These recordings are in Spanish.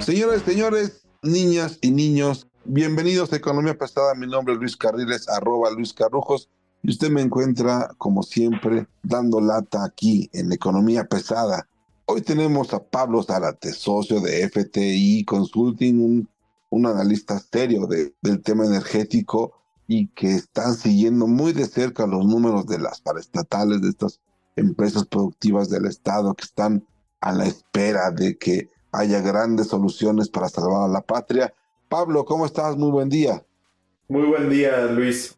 Señores, señores, niñas y niños, bienvenidos a Economía Pesada. Mi nombre es Luis Carriles, arroba Luis Carrujos. Y usted me encuentra, como siempre, dando lata aquí en Economía Pesada. Hoy tenemos a Pablo Zárate, socio de FTI Consulting, un, analista serio de- del tema energético y que están siguiendo muy de cerca los números de las paraestatales, de estas empresas productivas del Estado que están a la espera de que haya grandes soluciones para salvar a la patria. Pablo, ¿cómo estás? Muy buen día. Muy buen día, Luis.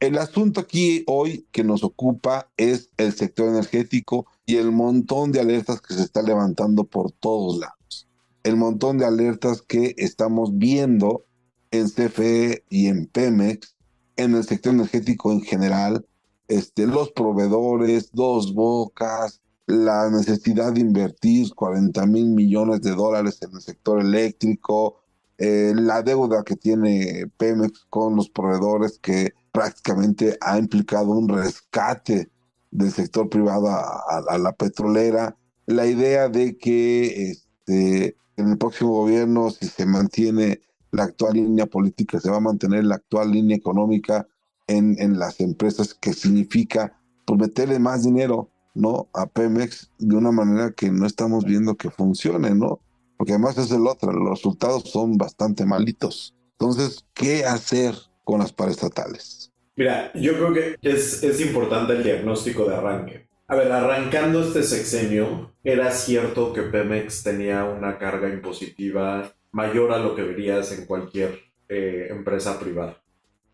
El asunto aquí hoy que nos ocupa es el sector energético y el montón de alertas que se está levantando por todos lados. El montón de alertas que estamos viendo en CFE y en Pemex, en el sector energético en general, este, los proveedores, dos bocas, la necesidad de invertir 40 mil millones de dólares en el sector eléctrico, eh, la deuda que tiene Pemex con los proveedores que prácticamente ha implicado un rescate del sector privado a, la petrolera, la idea de que este, en el próximo gobierno, si se mantiene la actual línea política, se va a mantener la actual línea económica en, en las empresas, que significa pues, meterle más dinero ¿no? a Pemex de una manera que no estamos viendo que funcione, ¿no? Porque además es el otro, los resultados son bastante malitos. Entonces, ¿qué hacer con las paraestatales? Mira, yo creo que es, es importante el diagnóstico de arranque. A ver, arrancando este sexenio, era cierto que Pemex tenía una carga impositiva mayor a lo que verías en cualquier eh, empresa privada.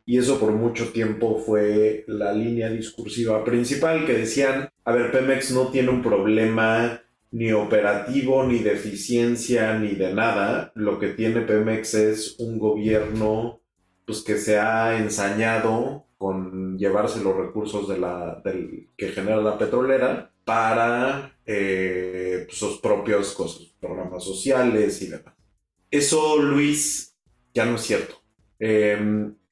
Y eso por mucho tiempo fue la línea discursiva principal que decían, a ver, Pemex no tiene un problema ni operativo, ni de eficiencia, ni de nada. Lo que tiene Pemex es un gobierno pues, que se ha ensañado con llevarse los recursos de la, que genera la petrolera para eh, pues, sus propias cosas, programas sociales y demás. Eso, Luis, ya no es cierto. Eh,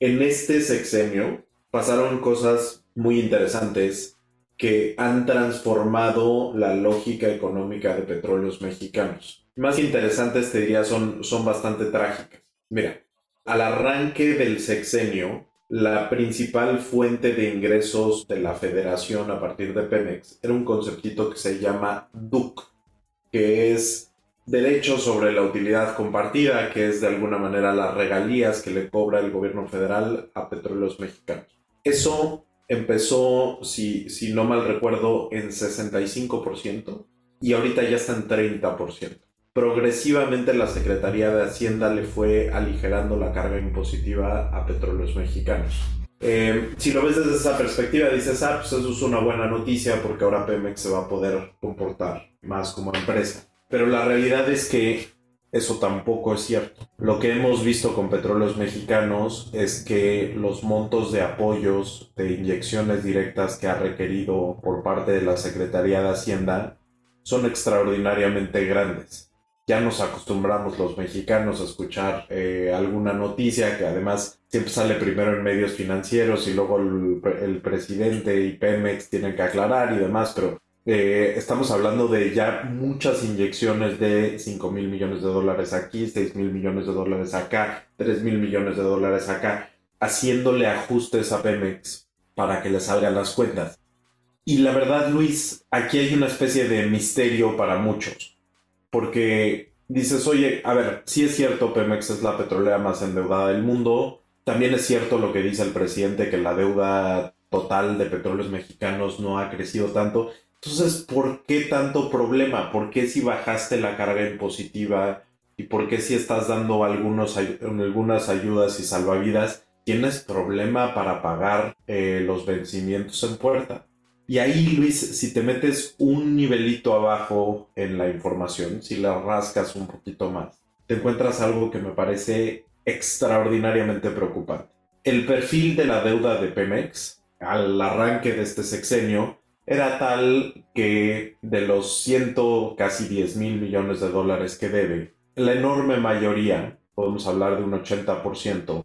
en este sexenio pasaron cosas muy interesantes que han transformado la lógica económica de petróleos mexicanos. Más interesantes, te diría, son, son bastante trágicas. Mira, al arranque del sexenio, la principal fuente de ingresos de la federación a partir de Pemex era un conceptito que se llama DUC, que es derecho sobre la utilidad compartida, que es de alguna manera las regalías que le cobra el gobierno federal a petróleos mexicanos. Eso empezó, si, si no mal recuerdo, en 65% y ahorita ya está en 30%. Progresivamente la Secretaría de Hacienda le fue aligerando la carga impositiva a petróleos mexicanos. Eh, si lo ves desde esa perspectiva, dices, ah, pues eso es una buena noticia porque ahora Pemex se va a poder comportar más como empresa. Pero la realidad es que eso tampoco es cierto. Lo que hemos visto con petróleos mexicanos es que los montos de apoyos, de inyecciones directas que ha requerido por parte de la Secretaría de Hacienda son extraordinariamente grandes. Ya nos acostumbramos los mexicanos a escuchar eh, alguna noticia que además siempre sale primero en medios financieros y luego el, el presidente y Pemex tienen que aclarar y demás, pero eh, estamos hablando de ya muchas inyecciones de 5 mil millones de dólares aquí, 6 mil millones de dólares acá, 3 mil millones de dólares acá, haciéndole ajustes a Pemex para que le salgan las cuentas. Y la verdad, Luis, aquí hay una especie de misterio para muchos. Porque dices, oye, a ver, sí es cierto, Pemex es la petrolera más endeudada del mundo. También es cierto lo que dice el presidente, que la deuda total de petróleos mexicanos no ha crecido tanto. Entonces, ¿por qué tanto problema? ¿Por qué si bajaste la carga impositiva y por qué si estás dando algunas ayudas y salvavidas tienes problema para pagar eh, los vencimientos en puerta. Y ahí, Luis, si te metes un nivelito abajo en la información, si la rascas un poquito más, te encuentras algo que me parece extraordinariamente preocupante. El perfil de la deuda de Pemex al arranque de este sexenio era tal que de los ciento casi 10 mil millones de dólares que debe, la enorme mayoría, podemos hablar de un 80%,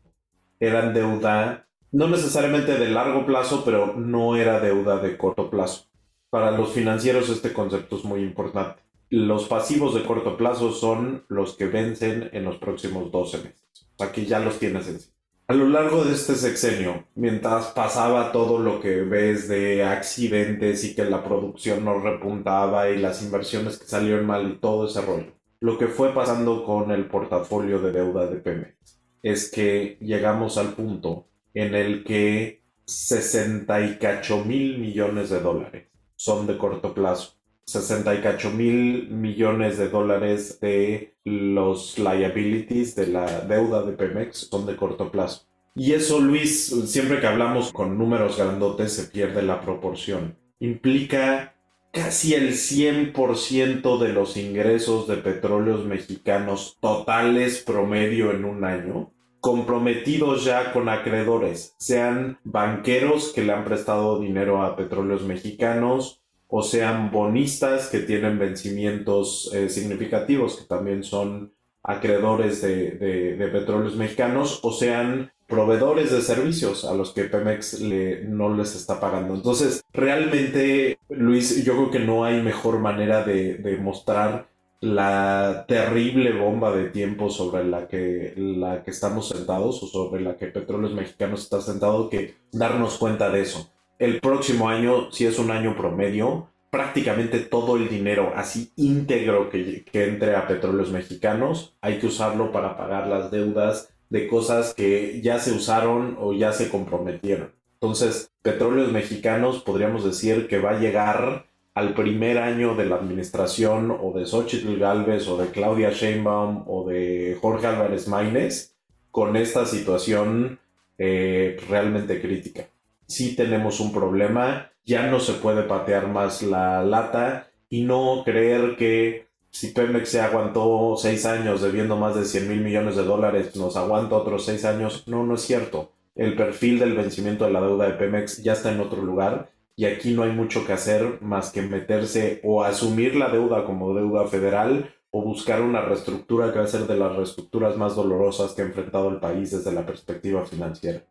eran deuda no necesariamente de largo plazo, pero no era deuda de corto plazo. Para los financieros este concepto es muy importante. Los pasivos de corto plazo son los que vencen en los próximos 12 meses. O sea que ya los tienes en sí. A lo largo de este sexenio, mientras pasaba todo lo que ves de accidentes y que la producción no repuntaba y las inversiones que salieron mal y todo ese rollo, lo que fue pasando con el portafolio de deuda de Pemex es que llegamos al punto en el que 68 mil millones de dólares son de corto plazo. 68 mil millones de dólares de los liabilities de la deuda de Pemex son de corto plazo. Y eso, Luis, siempre que hablamos con números grandotes se pierde la proporción. Implica casi el 100% de los ingresos de petróleos mexicanos totales promedio en un año comprometidos ya con acreedores, sean banqueros que le han prestado dinero a petróleos mexicanos o sean bonistas que tienen vencimientos eh, significativos, que también son acreedores de, petróleos mexicanos, o sean proveedores de servicios a los que Pemex le, no les está pagando. Entonces, realmente, Luis, yo creo que no hay mejor manera de, de mostrar la terrible bomba de tiempo sobre la que, la que estamos sentados o sobre la que Petróleos Mexicanos está sentado que darnos cuenta de eso el próximo año, si es un año promedio, prácticamente todo el dinero así íntegro que, entre a petróleos mexicanos, hay que usarlo para pagar las deudas de cosas que ya se usaron o ya se comprometieron. Entonces, petróleos mexicanos podríamos decir que va a llegar al primer año de la administración o de Xochitl Galvez o de Claudia Sheinbaum o de Jorge Álvarez Maínez con esta situación eh, realmente crítica sí tenemos un problema, ya no se puede patear más la lata y no creer que si Pemex se aguantó seis años debiendo más de 100 mil millones de dólares, nos aguanta otros seis años. No, no es cierto. El perfil del vencimiento de la deuda de Pemex ya está en otro lugar y aquí no hay mucho que hacer más que meterse o asumir la deuda como deuda federal o buscar una reestructura que va a ser de las reestructuras más dolorosas que ha enfrentado el país desde la perspectiva financiera.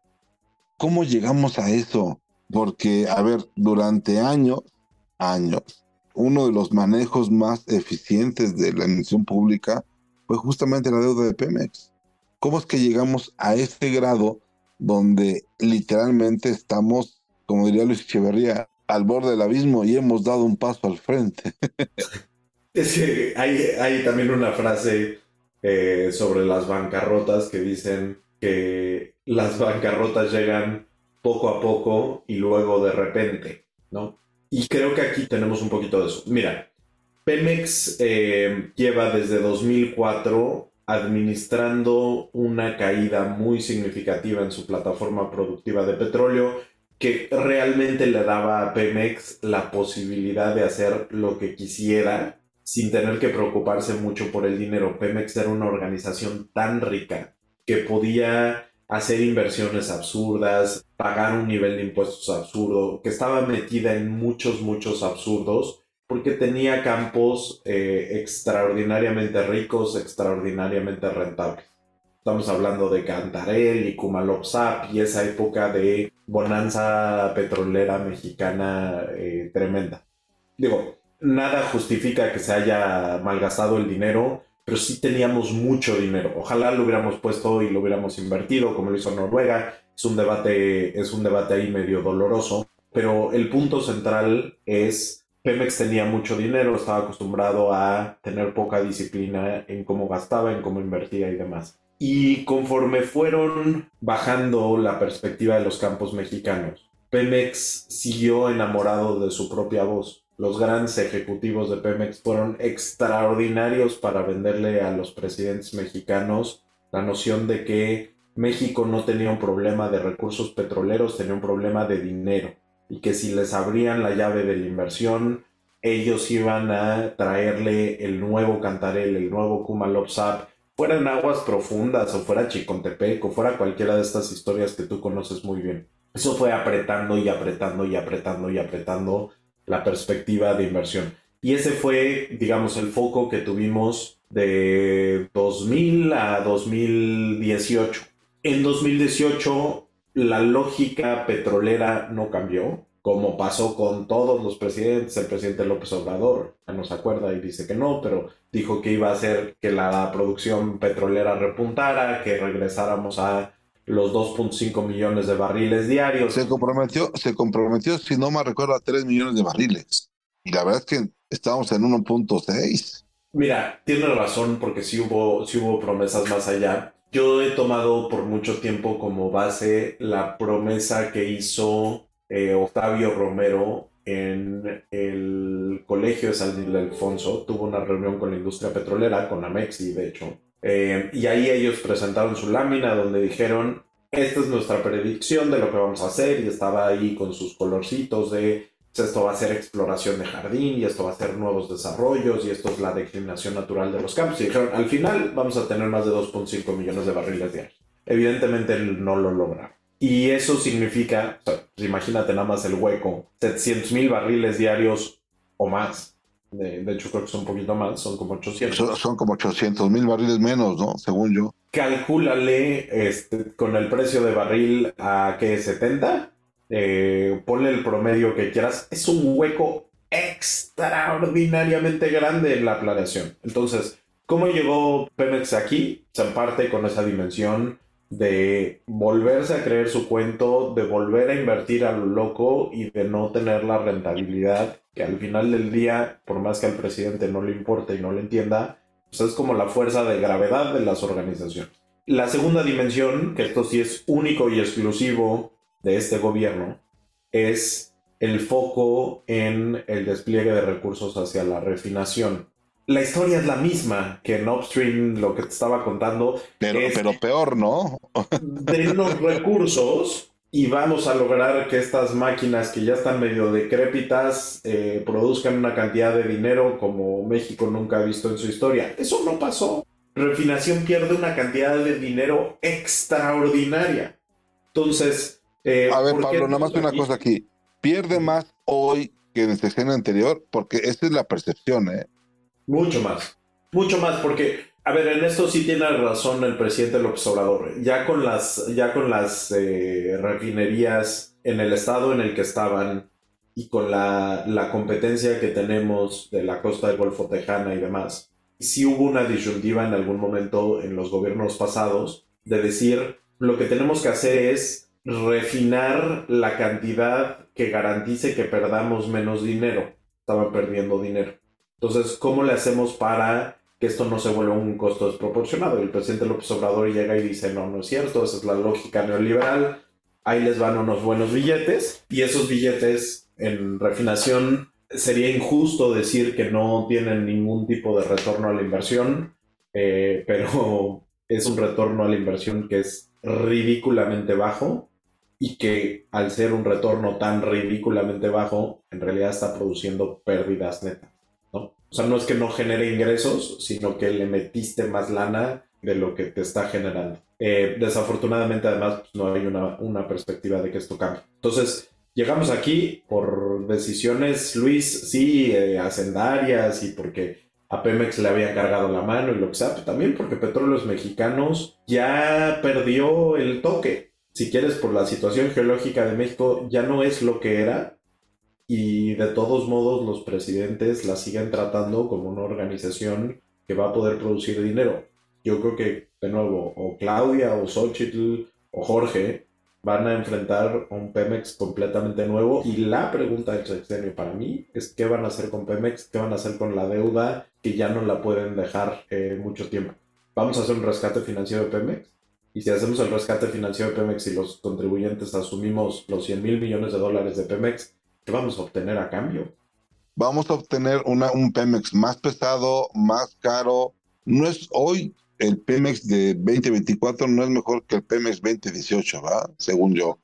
¿Cómo llegamos a eso? Porque, a ver, durante años, años, uno de los manejos más eficientes de la emisión pública fue justamente la deuda de Pemex. ¿Cómo es que llegamos a este grado donde literalmente estamos, como diría Luis Echeverría, al borde del abismo y hemos dado un paso al frente? es que hay, también una frase eh, sobre las bancarrotas que dicen que las bancarrotas llegan poco a poco y luego de repente, ¿no? Y creo que aquí tenemos un poquito de eso. Mira, Pemex eh, lleva desde 2004 administrando una caída muy significativa en su plataforma productiva de petróleo que realmente le daba a Pemex la posibilidad de hacer lo que quisiera sin tener que preocuparse mucho por el dinero. Pemex era una organización tan rica que podía hacer inversiones absurdas, pagar un nivel de impuestos absurdo, que estaba metida en muchos, muchos absurdos, porque tenía campos eh, extraordinariamente ricos, extraordinariamente rentables. Estamos hablando de Cantarel y Kumalopsap y esa época de bonanza petrolera mexicana eh, tremenda. Digo, nada justifica que se haya malgastado el dinero, pero sí teníamos mucho dinero. Ojalá lo hubiéramos puesto y lo hubiéramos invertido como lo hizo Noruega. Es un debate, es un debate ahí medio doloroso, pero el punto central es Pemex tenía mucho dinero, estaba acostumbrado a tener poca disciplina en cómo gastaba, en cómo invertía y demás. Y conforme fueron bajando la perspectiva de los campos mexicanos, Pemex siguió enamorado de su propia voz los grandes ejecutivos de Pemex fueron extraordinarios para venderle a los presidentes mexicanos la noción de que México no tenía un problema de recursos petroleros, tenía un problema de dinero y que si les abrían la llave de la inversión, ellos iban a traerle el nuevo Cantarel, el nuevo Kumalopsap, fuera en aguas profundas o fuera Chicontepec o fuera cualquiera de estas historias que tú conoces muy bien. Eso fue apretando y apretando y apretando y apretando la perspectiva de inversión. Y ese fue, digamos, el foco que tuvimos de 2000 a 2018. En 2018 la lógica petrolera no cambió, como pasó con todos los presidentes. El presidente López Obrador ya no se acuerda y dice que no, pero dijo que iba a hacer que la producción petrolera repuntara, que regresáramos a los 2.5 millones de barriles diarios. Se comprometió, se comprometió, si no me recuerdo, a 3 millones de barriles. Y la verdad es que estábamos en 1.6. Mira, tiene razón porque sí hubo, sí hubo promesas más allá. Yo he tomado por mucho tiempo como base la promesa que hizo eh, Octavio Romero en el colegio de San Ildefonso. Tuvo una reunión con la industria petrolera, con Amexi, de hecho. Eh, y ahí ellos presentaron su lámina donde dijeron, esta es nuestra predicción de lo que vamos a hacer. Y estaba ahí con sus colorcitos de esto va a ser exploración de jardín y esto va a ser nuevos desarrollos y esto es la declinación natural de los campos. Y dijeron, al final vamos a tener más de 2.5 millones de barriles diarios. Evidentemente no lo logra. Y eso significa, pues, imagínate nada más el hueco, 700 mil barriles diarios o más. De, hecho, creo que son un poquito más, son como 800. Son, son como 800 mil barriles menos, ¿no? Según yo. Calcúlale este, con el precio de barril a que 70 eh, ponle el promedio que quieras, es un hueco extraordinariamente grande en la planeación. Entonces, ¿cómo llegó Pemex aquí? Se parte con esa dimensión de volverse a creer su cuento, de volver a invertir a lo loco y de no tener la rentabilidad que al final del día, por más que al presidente no le importe y no le entienda, pues es como la fuerza de gravedad de las organizaciones. La segunda dimensión, que esto sí es único y exclusivo de este gobierno es el foco en el despliegue de recursos hacia la refinación. La historia es la misma que en Upstream, lo que te estaba contando. Pero, pero peor, ¿no? de los recursos y vamos a lograr que estas máquinas que ya están medio decrépitas eh, produzcan una cantidad de dinero como México nunca ha visto en su historia. Eso no pasó. Refinación pierde una cantidad de dinero extraordinaria. Entonces, eh, a ver, Pablo, nada más una cosa aquí. Pierde más hoy que en el sexenio anterior, porque esa es la percepción, ¿eh? Mucho más. Mucho más, porque, a ver, en esto sí tiene razón el presidente López Obrador. Ya con las, ya con las eh, refinerías en el estado en el que estaban y con la, la competencia que tenemos de la costa del Golfo Tejana y demás, sí hubo una disyuntiva en algún momento en los gobiernos pasados de decir lo que tenemos que hacer es refinar la cantidad que garantice que perdamos menos dinero. Estaban perdiendo dinero. Entonces, ¿cómo le hacemos para que esto no se vuelva un costo desproporcionado? El presidente López Obrador llega y dice, no, no es cierto, esa es la lógica neoliberal, ahí les van unos buenos billetes y esos billetes en refinación sería injusto decir que no tienen ningún tipo de retorno a la inversión, eh, pero es un retorno a la inversión que es ridículamente bajo y que al ser un retorno tan ridículamente bajo, en realidad está produciendo pérdidas netas. O sea, no es que no genere ingresos, sino que le metiste más lana de lo que te está generando. Eh, desafortunadamente, además, pues, no hay una, una, perspectiva de que esto cambie. Entonces, llegamos aquí por decisiones, Luis, sí, eh, hacendarias y porque a Pemex le había cargado la mano y lo que sea, pero también porque Petróleos Mexicanos ya perdió el toque si quieres, por la situación geológica de México, ya no es lo que era. Y de todos modos, los presidentes la siguen tratando como una organización que va a poder producir dinero. Yo creo que, de nuevo, o Claudia, o Xochitl, o Jorge van a enfrentar un Pemex completamente nuevo. Y la pregunta del sexenio para mí es: ¿qué van a hacer con Pemex? ¿Qué van a hacer con la deuda que ya no la pueden dejar eh, mucho tiempo? ¿Vamos a hacer un rescate financiero de Pemex? Y si hacemos el rescate financiero de Pemex y los contribuyentes asumimos los 100 mil millones de dólares de Pemex, ¿qué vamos a obtener a cambio? Vamos a obtener una, un Pemex más pesado, más caro. No es hoy, el Pemex de 2024 no es mejor que el Pemex 2018, ¿verdad? Según yo.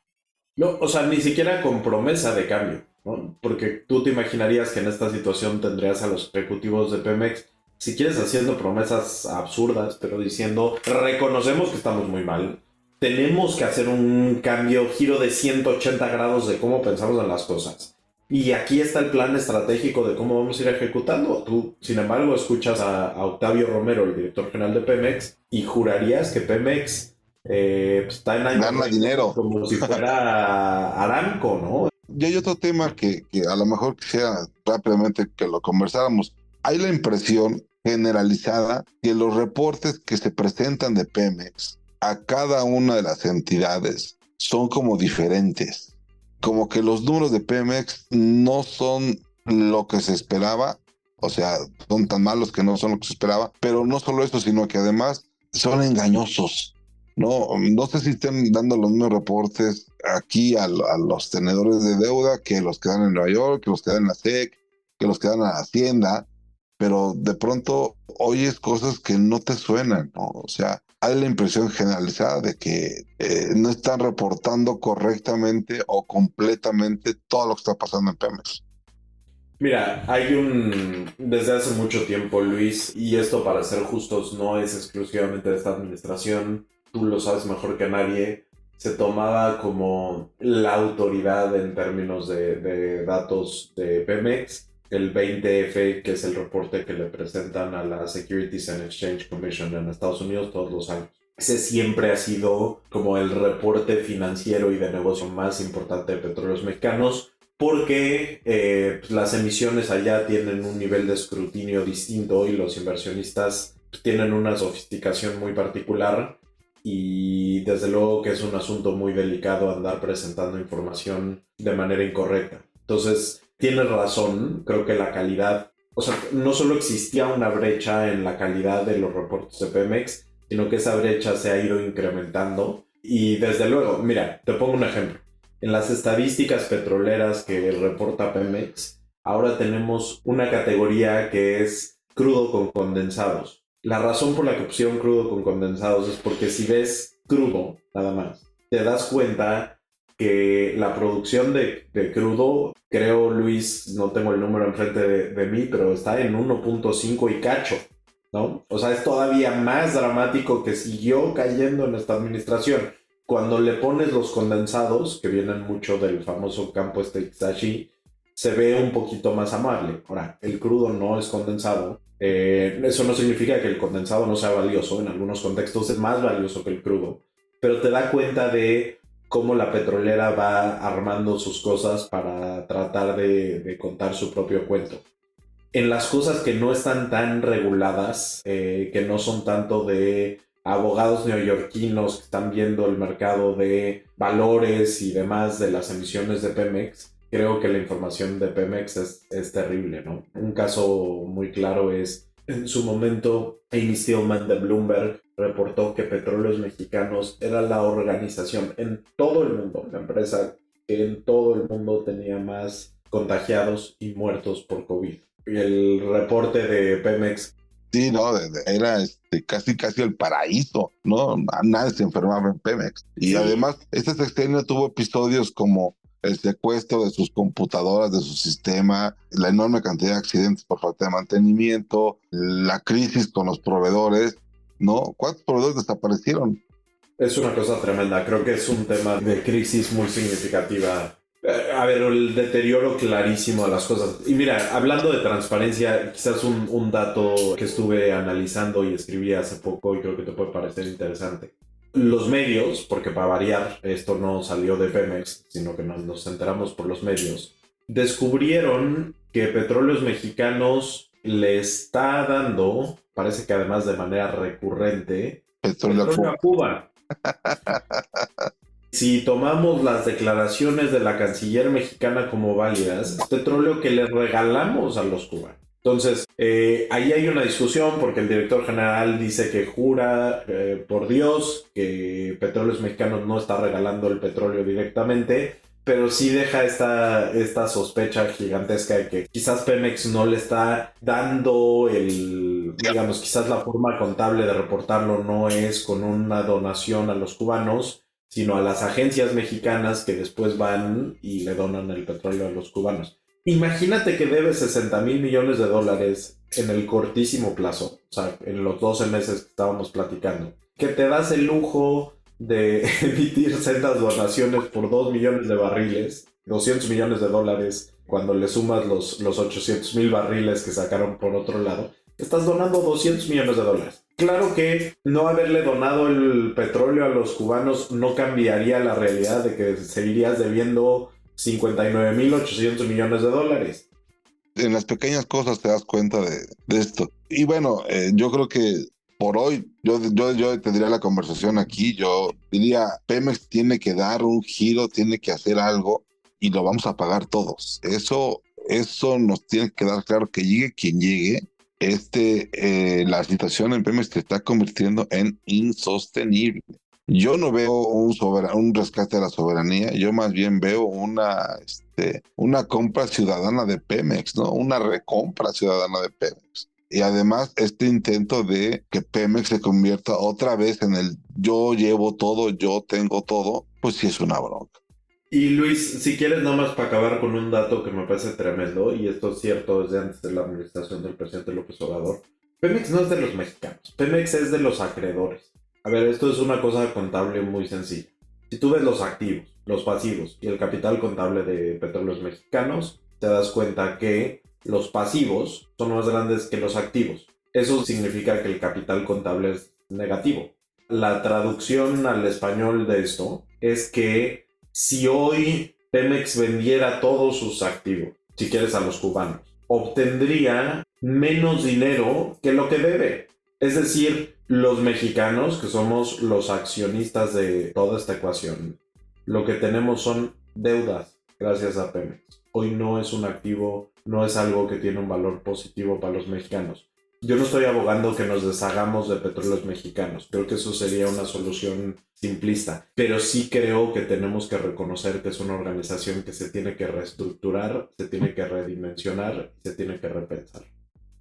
No, o sea, ni siquiera con promesa de cambio, ¿no? Porque tú te imaginarías que en esta situación tendrías a los ejecutivos de Pemex, si quieres haciendo promesas absurdas, pero diciendo, reconocemos que estamos muy mal, tenemos que hacer un cambio, giro de 180 grados de cómo pensamos en las cosas. Y aquí está el plan estratégico de cómo vamos a ir ejecutando. Tú, sin embargo, escuchas a, Octavio Romero, el director general de Pemex, y jurarías que Pemex eh, pues, está en Gana dinero. como si fuera Aramco, ¿no? Y hay otro tema que, que a lo mejor quisiera rápidamente que lo conversáramos. Hay la impresión generalizada que los reportes que se presentan de Pemex a cada una de las entidades son como diferentes como que los números de Pemex no son lo que se esperaba, o sea, son tan malos que no son lo que se esperaba, pero no solo eso, sino que además son engañosos. No, no sé si estén dando los mismos reportes aquí a, los tenedores de deuda que los que dan en Nueva York, que los que dan en la SEC, que los que dan a Hacienda, pero de pronto oyes cosas que no te suenan, ¿no? O sea, hay la impresión generalizada de que eh, no están reportando correctamente o completamente todo lo que está pasando en Pemex. Mira, hay un, desde hace mucho tiempo, Luis, y esto para ser justos no es exclusivamente de esta administración, tú lo sabes mejor que nadie, se tomaba como la autoridad en términos de, de datos de Pemex el 20F, que es el reporte que le presentan a la Securities and Exchange Commission en Estados Unidos todos los años. Ese siempre ha sido como el reporte financiero y de negocio más importante de petróleos mexicanos porque eh, pues, las emisiones allá tienen un nivel de escrutinio distinto y los inversionistas tienen una sofisticación muy particular y desde luego que es un asunto muy delicado andar presentando información de manera incorrecta. Entonces, tienes razón, creo que la calidad, o sea, no solo existía una brecha en la calidad de los reportes de Pemex, sino que esa brecha se ha ido incrementando. Y desde luego, mira, te pongo un ejemplo. En las estadísticas petroleras que reporta Pemex, ahora tenemos una categoría que es crudo con condensados. La razón por la que pusieron crudo con condensados es porque si ves crudo, nada más, te das cuenta que la producción de, crudo, creo Luis, no tengo el número enfrente de, de mí, pero está en 1.5 y cacho, ¿no? O sea, es todavía más dramático que siguió cayendo en esta administración. Cuando le pones los condensados, que vienen mucho del famoso campo este Ixtashi, se ve un poquito más amable. Ahora, el crudo no es condensado. Eh, eso no significa que el condensado no sea valioso. En algunos contextos es más valioso que el crudo. Pero te da cuenta de cómo la petrolera va armando sus cosas para tratar de, contar su propio cuento. En las cosas que no están tan reguladas, eh, que no son tanto de abogados neoyorquinos que están viendo el mercado de valores y demás de las emisiones de Pemex, creo que la información de Pemex es, es terrible, ¿no? Un caso muy claro es en su momento Amy Stillman de Bloomberg reportó que Petróleos Mexicanos era la organización en todo el mundo, la empresa que en todo el mundo tenía más contagiados y muertos por COVID. Y el reporte de Pemex. Sí, no, era este, casi casi el paraíso, ¿no? Nadie se enfermaba en Pemex. Y además, este sexenio tuvo episodios como el secuestro de sus computadoras, de su sistema, la enorme cantidad de accidentes por falta de mantenimiento, la crisis con los proveedores ¿no? ¿Cuántos proveedores desaparecieron? Es una cosa tremenda, creo que es un tema de crisis muy significativa. Eh, a ver, el deterioro clarísimo de las cosas. Y mira, hablando de transparencia, quizás un, un dato que estuve analizando y escribí hace poco y creo que te puede parecer interesante. Los medios, porque para variar, esto no salió de Pemex, sino que nos, nos enteramos por los medios, descubrieron que Petróleos Mexicanos le está dando parece que además de manera recurrente, petróleo, a Cuba. si tomamos las declaraciones de la canciller mexicana como válidas, es petróleo que le regalamos a los cubanos. Entonces, eh, ahí hay una discusión porque el director general dice que jura eh, por Dios que Petróleos Mexicanos no está regalando el petróleo directamente, pero sí deja esta, esta sospecha gigantesca de que quizás Pemex no le está dando el digamos, quizás la forma contable de reportarlo no es con una donación a los cubanos, sino a las agencias mexicanas que después van y le donan el petróleo a los cubanos. Imagínate que debes 60 mil millones de dólares en el cortísimo plazo, o sea, en los 12 meses que estábamos platicando, que te das el lujo de emitir sendas donaciones por 2 millones de barriles, 200 millones de dólares, cuando le sumas los, los 800 mil barriles que sacaron por otro lado, estás donando 200 millones de dólares. Claro que no haberle donado el petróleo a los cubanos no cambiaría la realidad de que seguirías debiendo 59.800 millones de dólares. En las pequeñas cosas te das cuenta de, esto. Y bueno, eh, yo creo que por hoy yo, yo, yo tendría la conversación aquí. Yo diría, Pemex tiene que dar un giro, tiene que hacer algo y lo vamos a pagar todos. Eso, eso nos tiene que dar claro que llegue quien llegue. Este, eh, la situación en Pemex se está convirtiendo en insostenible. Yo no veo un, un rescate de la soberanía, yo más bien veo una, este, una compra ciudadana de Pemex, ¿no? Una recompra ciudadana de Pemex. Y además este intento de que Pemex se convierta otra vez en el yo llevo todo, yo tengo todo, pues sí es una bronca. Y Luis, si quieres nomás para acabar con un dato que me parece tremendo, y esto es cierto desde antes de la administración del presidente López Obrador, Pemex no es de los mexicanos, Pemex es de los acreedores. A ver, esto es una cosa contable muy sencilla. Si tú ves los activos, los pasivos y el capital contable de petróleos mexicanos, te das cuenta que los pasivos son más grandes que los activos. Eso significa que el capital contable es negativo. La traducción al español de esto es que si hoy Pemex vendiera todos sus activos, si quieres a los cubanos, obtendría menos dinero que lo que debe. Es decir, los mexicanos, que somos los accionistas de toda esta ecuación, lo que tenemos son deudas gracias a Pemex. Hoy no es un activo, no es algo que tiene un valor positivo para los mexicanos. Yo no estoy abogando que nos deshagamos de petróleos mexicanos. Creo que eso sería una solución simplista. Pero sí creo que tenemos que reconocer que es una organización que se tiene que reestructurar, se tiene que redimensionar se tiene que repensar.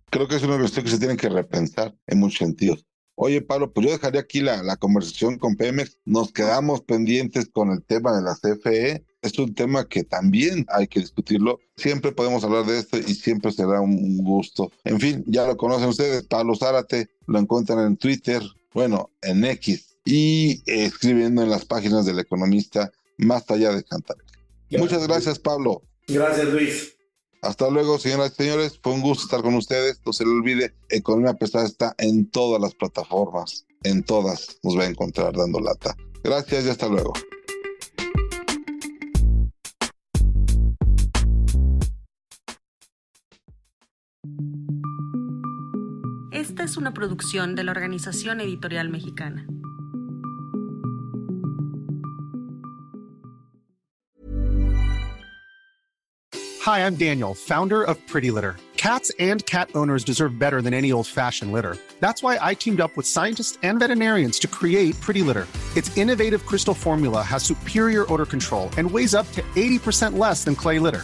Creo que es una organización que se tiene que repensar en muchos sentidos. Oye, Pablo, pues yo dejaría aquí la, la conversación con Pemex. Nos quedamos pendientes con el tema de la CFE. Es un tema que también hay que discutirlo. Siempre podemos hablar de esto y siempre será un gusto. En fin, ya lo conocen ustedes, Pablo Zárate, lo encuentran en Twitter, bueno, en X y escribiendo en las páginas del economista más allá de cantar. Muchas gracias, Pablo. Gracias, Luis. Hasta luego, señoras y señores. Fue un gusto estar con ustedes. No se le olvide, Economía Pesada está en todas las plataformas. En todas nos va a encontrar dando lata. Gracias y hasta luego. Esta es una producción de la Organización Editorial Mexicana. Hi, I'm Daniel, founder of Pretty Litter. Cats and cat owners deserve better than any old-fashioned litter. That's why I teamed up with scientists and veterinarians to create Pretty Litter. Its innovative crystal formula has superior odor control and weighs up to 80% less than clay litter.